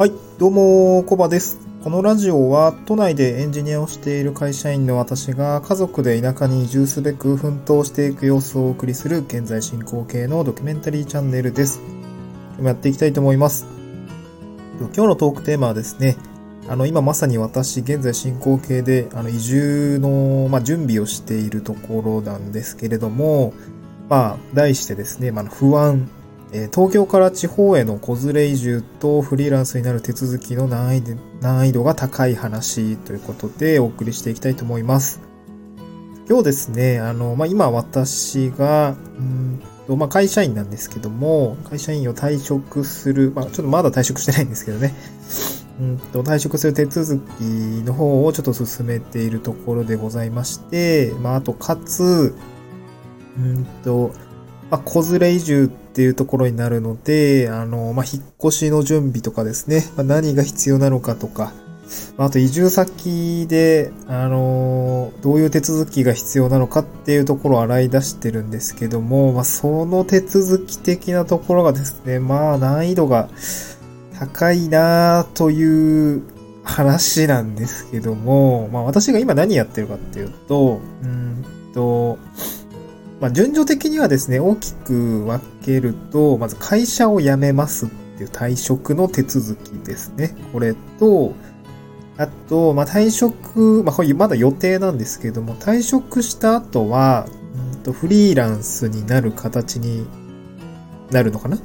はい、どうも、コバです。このラジオは都内でエンジニアをしている会社員の私が家族で田舎に移住すべく奮闘していく様子をお送りする現在進行形のドキュメンタリーチャンネルです。今日もやっていきたいと思います。今日のトークテーマはですね、あの、今まさに私、現在進行形で、あの、移住の、まあ、準備をしているところなんですけれども、まあ、題してですね、まあ、不安、え東京から地方への子連れ移住とフリーランスになる手続きの難易度難易度が高い話ということでお送りしていきたいと思います。今日ですね、あの、まあ、今私が、うんと、まあ、会社員なんですけども、会社員を退職する、まあ、ちょっとまだ退職してないんですけどね、うんと、退職する手続きの方をちょっと進めているところでございまして、まあ、あと、かつ、うんと、まあ、子連れ移住っていうところになるので、あの、まあ、引っ越しの準備とかですね、まあ、何が必要なのかとか、まああと移住先で、あの、どういう手続きが必要なのかっていうところを洗い出してるんですけども、まあ、その手続き的なところがですね、まあ、難易度が高いなという話なんですけども、まあ、私が今何やってるかっていうと、うんと、まあ、順序的にはですね、大きく分けると、まず会社を辞めますっていう退職の手続きですね。これと、あと、まあ、退職、まあ、これまだ予定なんですけども、退職した後は、うんとフリーランスになる形になるのかな？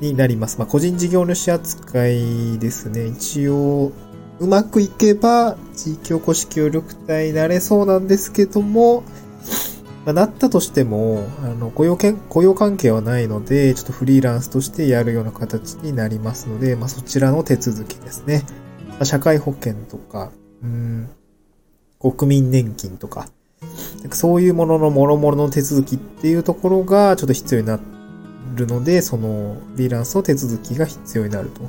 になります。まあ、個人事業主扱いですね。一応、うまくいけば、地域おこし協力隊になれそうなんですけども、まあ、なったとしても、あの、雇用け、雇用関係はないので、ちょっとフリーランスとしてやるような形になりますので、まあ、そちらの手続きですね。まあ、社会保険とか、うん、国民年金とか、そういうものの諸々の手続きっていうところがちょっと必要になるので、そのフリーランスの手続きが必要になると。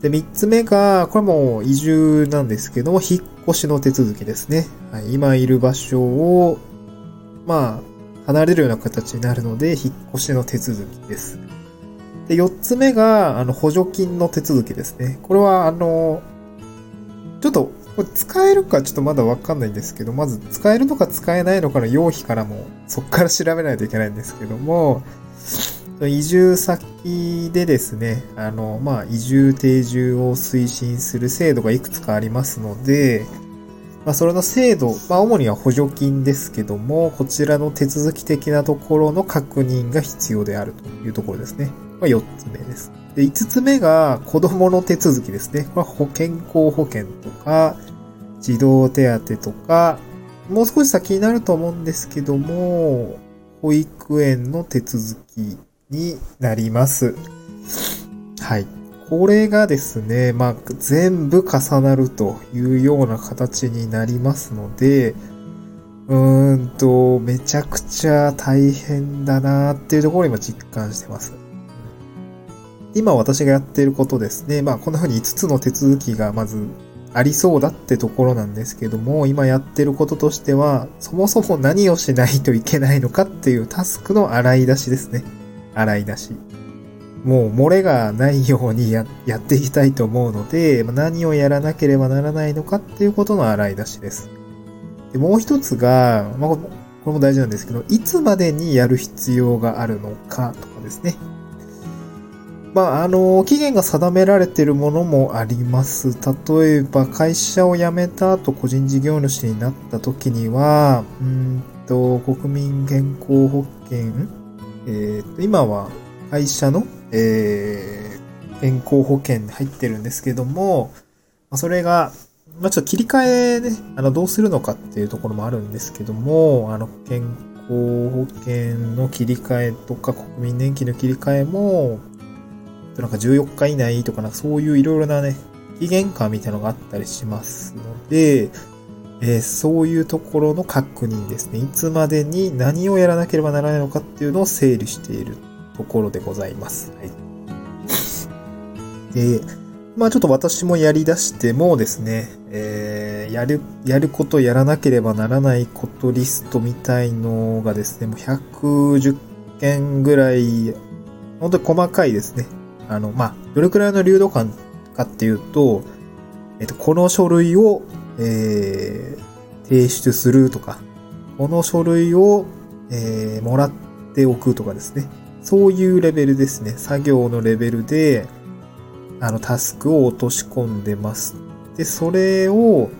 で、三つ目が、これも移住なんですけども、引っ越しの手続きですね。はい、今いる場所を、まあ、離れるような形になるので、引っ越しの手続きです。で、四つ目が、あの、補助金の手続きですね。これは、あの、ちょっと、これ使えるかちょっとまだわかんないんですけど、まず使えるのか使えないのかの用費からも、そっから調べないといけないんですけども、移住先でですね、あの、まあ、移住定住を推進する制度がいくつかありますので、まあ、それの制度、まあ、主には補助金ですけども、こちらの手続き的なところの確認が必要であるというところですね。これ4つ目です。で、5つ目が子供の手続きですね。これは保健康保険とか、児童手当とか、もう少し先になると思うんですけども、保育園の手続きになります。はい。これがですね、まあ、全部重なるというような形になりますので、うーんと、めちゃくちゃ大変だなっていうところを今実感してます。今私がやっていることですね。まあ、こんな風に5つの手続きがまずありそうだってところなんですけども、今やってることとしては、そもそも何をしないといけないのかっていうタスクの洗い出しですね。洗い出し。もう漏れがないようにややっていきたいと思うので、何をやらなければならないのかっていうことの洗い出しです。でもう一つが、まあ、これも大事なんですけど、いつまでにやる必要があるのかとかですね。まあ、あの、期限が定められているものもあります。例えば、会社を辞めた後、個人事業主になった時には、うんと、国民健康保険、えーと、今は会社の、えー健康保険に入ってるんですけども、まそれが、まあ、ちょっと切り替えね、あの、どうするのかっていうところもあるんですけども、あの、健康保険の切り替えとか、国民年金の切り替えも、なんか14日以内とか、なそういういろいろなね、期限感みたいなのがあったりしますので、えーそういうところの確認ですね。いつまでに何をやらなければならないのかっていうのを整理しているところでございます。はい。で、まあちょっと私もやり出してもですね、えーやる、やることやらなければならないことリストみたいのがですね、もう110件ぐらい、本当に細かいですね。あの、まあ、どれくらいの流動感かっていうと、えっと、この書類を、えー、提出するとか、この書類を、えー、もらっておくとかですね。そういうレベルですね。作業のレベルで、あの、タスクを落とし込んでます。で、それを、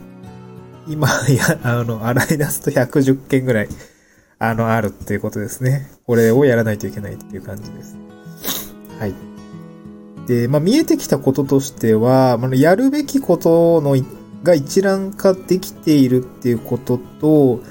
今、や、あの、洗い出すと110件ぐらい、あの、あるっていうことですね。これをやらないといけないっていう感じです。はい。で、まあ、見えてきたこととしては、まあ、やるべきことの、が一覧化できているっていうことと、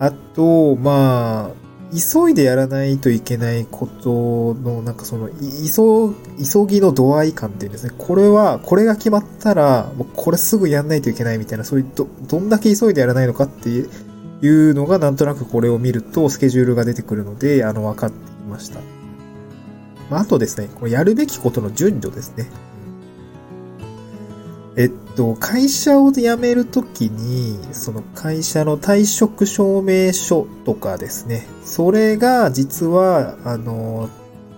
あと、まあ、急いでやらないといけないことの、なんかその、急、急ぎの度合い感っていうんですね。これは、これが決まったら、もうこれすぐやんないといけないみたいな、そういう、ど、どんだけ急いでやらないのかっていうのが、なんとなくこれを見ると、スケジュールが出てくるので、あの、分かってきました。まあ、あとですね、これやるべきことの順序ですね。えっと、会社を辞めるときに、その会社の退職証明書とかですね、それが実は、あの、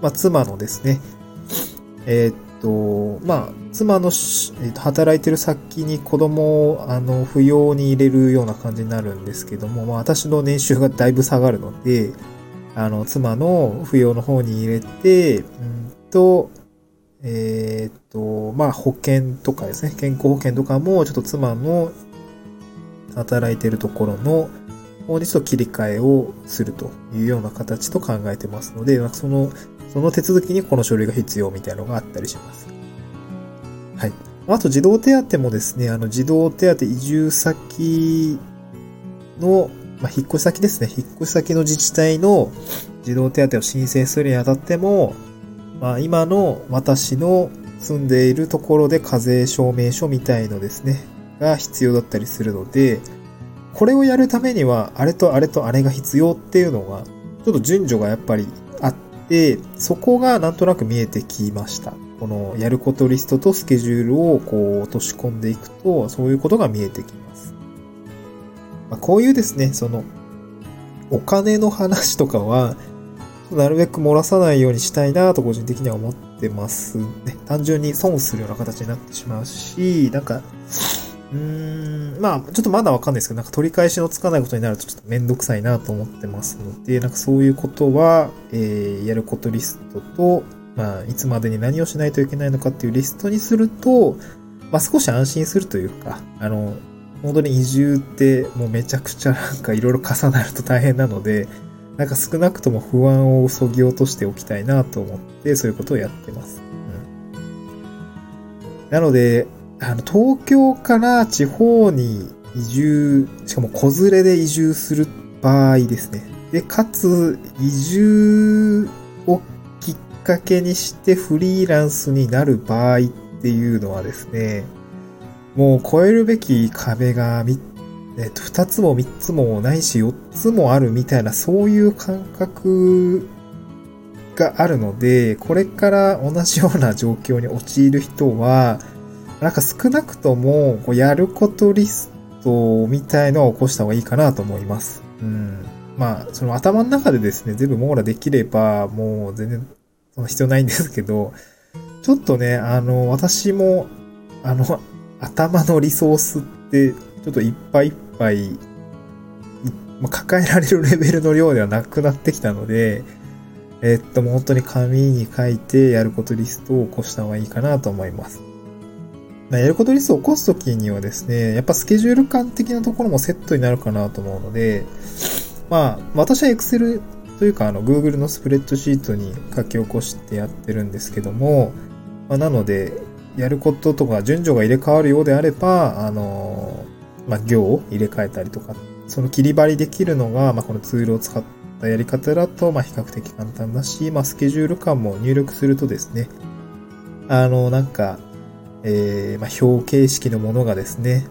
まあ、妻のですね、えっと、まあ、妻の、えっと、働いてる先に子供を、あの、扶養に入れるような感じになるんですけども、まあ、私の年収がだいぶ下がるので、あの、妻の扶養の方に入れて、うんと、えっ、と、まあ、保険とかですね、健康保険とかも、ちょっと妻の働いてるところの方にちょっと切り替えをするというような形と考えてますので、その、その手続きにこの書類が必要みたいなのがあったりします。はい。あと、児童手当もですね、あの、児童手当移住先の、まあ、引っ越し先ですね。引っ越し先の自治体の児童手当を申請するにあたっても、まあ、今の私の住んでいるところで課税証明書みたいのですね、が必要だったりするので、これをやるためには、あれとあれとあれが必要っていうのが、ちょっと順序がやっぱりあって、そこがなんとなく見えてきました。このやることリストとスケジュールをこう落とし込んでいくと、そういうことが見えてきます。まあ、こういうですね、その、お金の話とかは、なるべく漏らさないようにしたいなと個人的には思ってますね。単純に損するような形になってしまうし、なんか、うーん、まあ、ちょっとまだわかんないですけど、なんか取り返しのつかないことになるとちょっとめんどくさいなと思ってますので、なんかそういうことは、えー、やることリストと、まあ、いつまでに何をしないといけないのかっていうリストにすると、まあ少し安心するというか、あの、本当に移住ってもうめちゃくちゃなんかいろいろ重なると大変なので、なんか少なくとも不安をそぎ落としておきたいなと思って、そういうことをやってます。うん、なので、あの、東京から地方に移住、しかも子連れで移住する場合ですね。で、かつ、移住をきっかけにしてフリーランスになる場合っていうのはですね、もう超えるべき壁が3えっと、二つも三つもないし四つもあるみたいな、そういう感覚があるので、これから同じような状況に陥る人は、なんか少なくとも、やることリストみたいのを起こした方がいいかなと思います。うん。まあ、その頭の中でですね、全部網羅できれば、もう全然、その必要ないんですけど、ちょっとね、あの、私も、あの、頭のリソースって、ちょっといっぱいいっぱい、まあ、抱えられるレベルの量ではなくなってきたので、えっと、もう本当に紙に書いてやることリストを起こした方がいいかなと思います。やることリストを起こすときにはですね、やっぱスケジュール感的なところもセットになるかなと思うので、まあ、私は Excel というか、あの、Google のスプレッドシートに書き起こしてやってるんですけども、まあ、なので、やることとか順序が入れ替わるようであれば、あの、まあ、行を入れ替えたりとか、その切り張りできるのが、まあ、このツールを使ったやり方だと、まあ、比較的簡単だし、まあ、スケジュール感も入力するとですね、あの、なんか、えー、まあ、表形式のものがですね、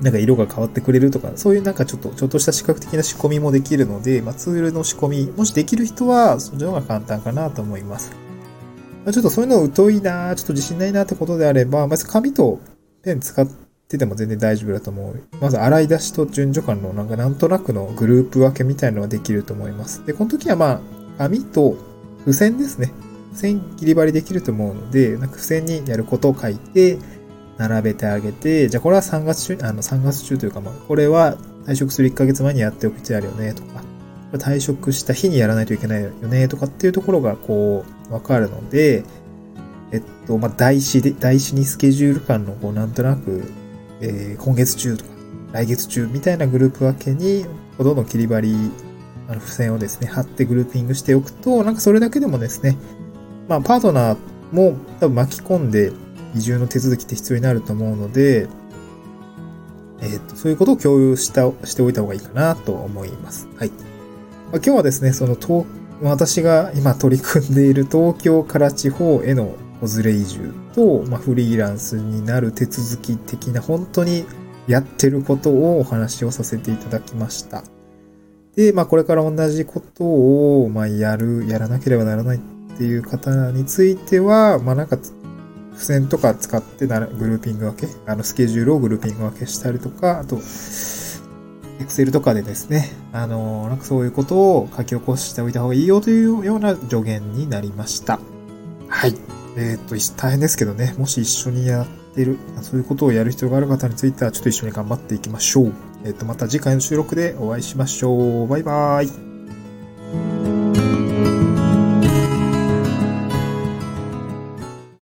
なんか色が変わってくれるとか、そういうなんかちょっと、ちょっとした視覚的な仕込みもできるので、まあ、ツールの仕込み、もしできる人は、そっちの方が簡単かなと思います。まあ、ちょっとそういうの疎いなちょっと自信ないなってことであれば、まず紙とペン使っててても全然大丈夫だと思う。まず洗い出しと順序感のなんかなんとなくのグループ分けみたいなのができると思います。で、この時はまあ、網と付箋ですね。付箋切り張りできると思うので、なんか付箋にやることを書いて、並べてあげて、じゃあこれは3月中、あの3月中というか、まあ、これは退職する1ヶ月前にやっておく必要あるよね、とか、退職した日にやらないといけないよね、とかっていうところがこう、わかるので、えっと、まあ、台紙で、台紙にスケジュール感の、こう、なんとなく、えー、今月中とか、来月中みたいなグループ分けに、どんどん切り張り、あの、付箋をですね、貼ってグルーピングしておくと、なんかそれだけでもですね、まあ、パートナーも多分巻き込んで移住の手続きって必要になると思うので、えっ、と、そういうことを共有した、しておいた方がいいかなと思います。はい。まあ、今日はですね、その、私が今取り組んでいる東京から地方への子連れ移住と、まあ、フリーランスになる手続き的な本当にやってることをお話をさせていただきました。で、まあこれから同じことを、まあやる、やらなければならないっていう方については、まあなんか、付箋とか使ってなグルーピング分け、あのスケジュールをグルーピング分けしたりとか、あと、エクセルとかでですね、あの、なんかそういうことを書き起こしておいた方がいいよというような助言になりました。はい。えっ、ー、と、大変ですけどね、もし一緒にやってる、そういうことをやる必要がある方については、ちょっと一緒に頑張っていきましょう。えっ、ー、と、また次回の収録でお会いしましょう。バイバーイ。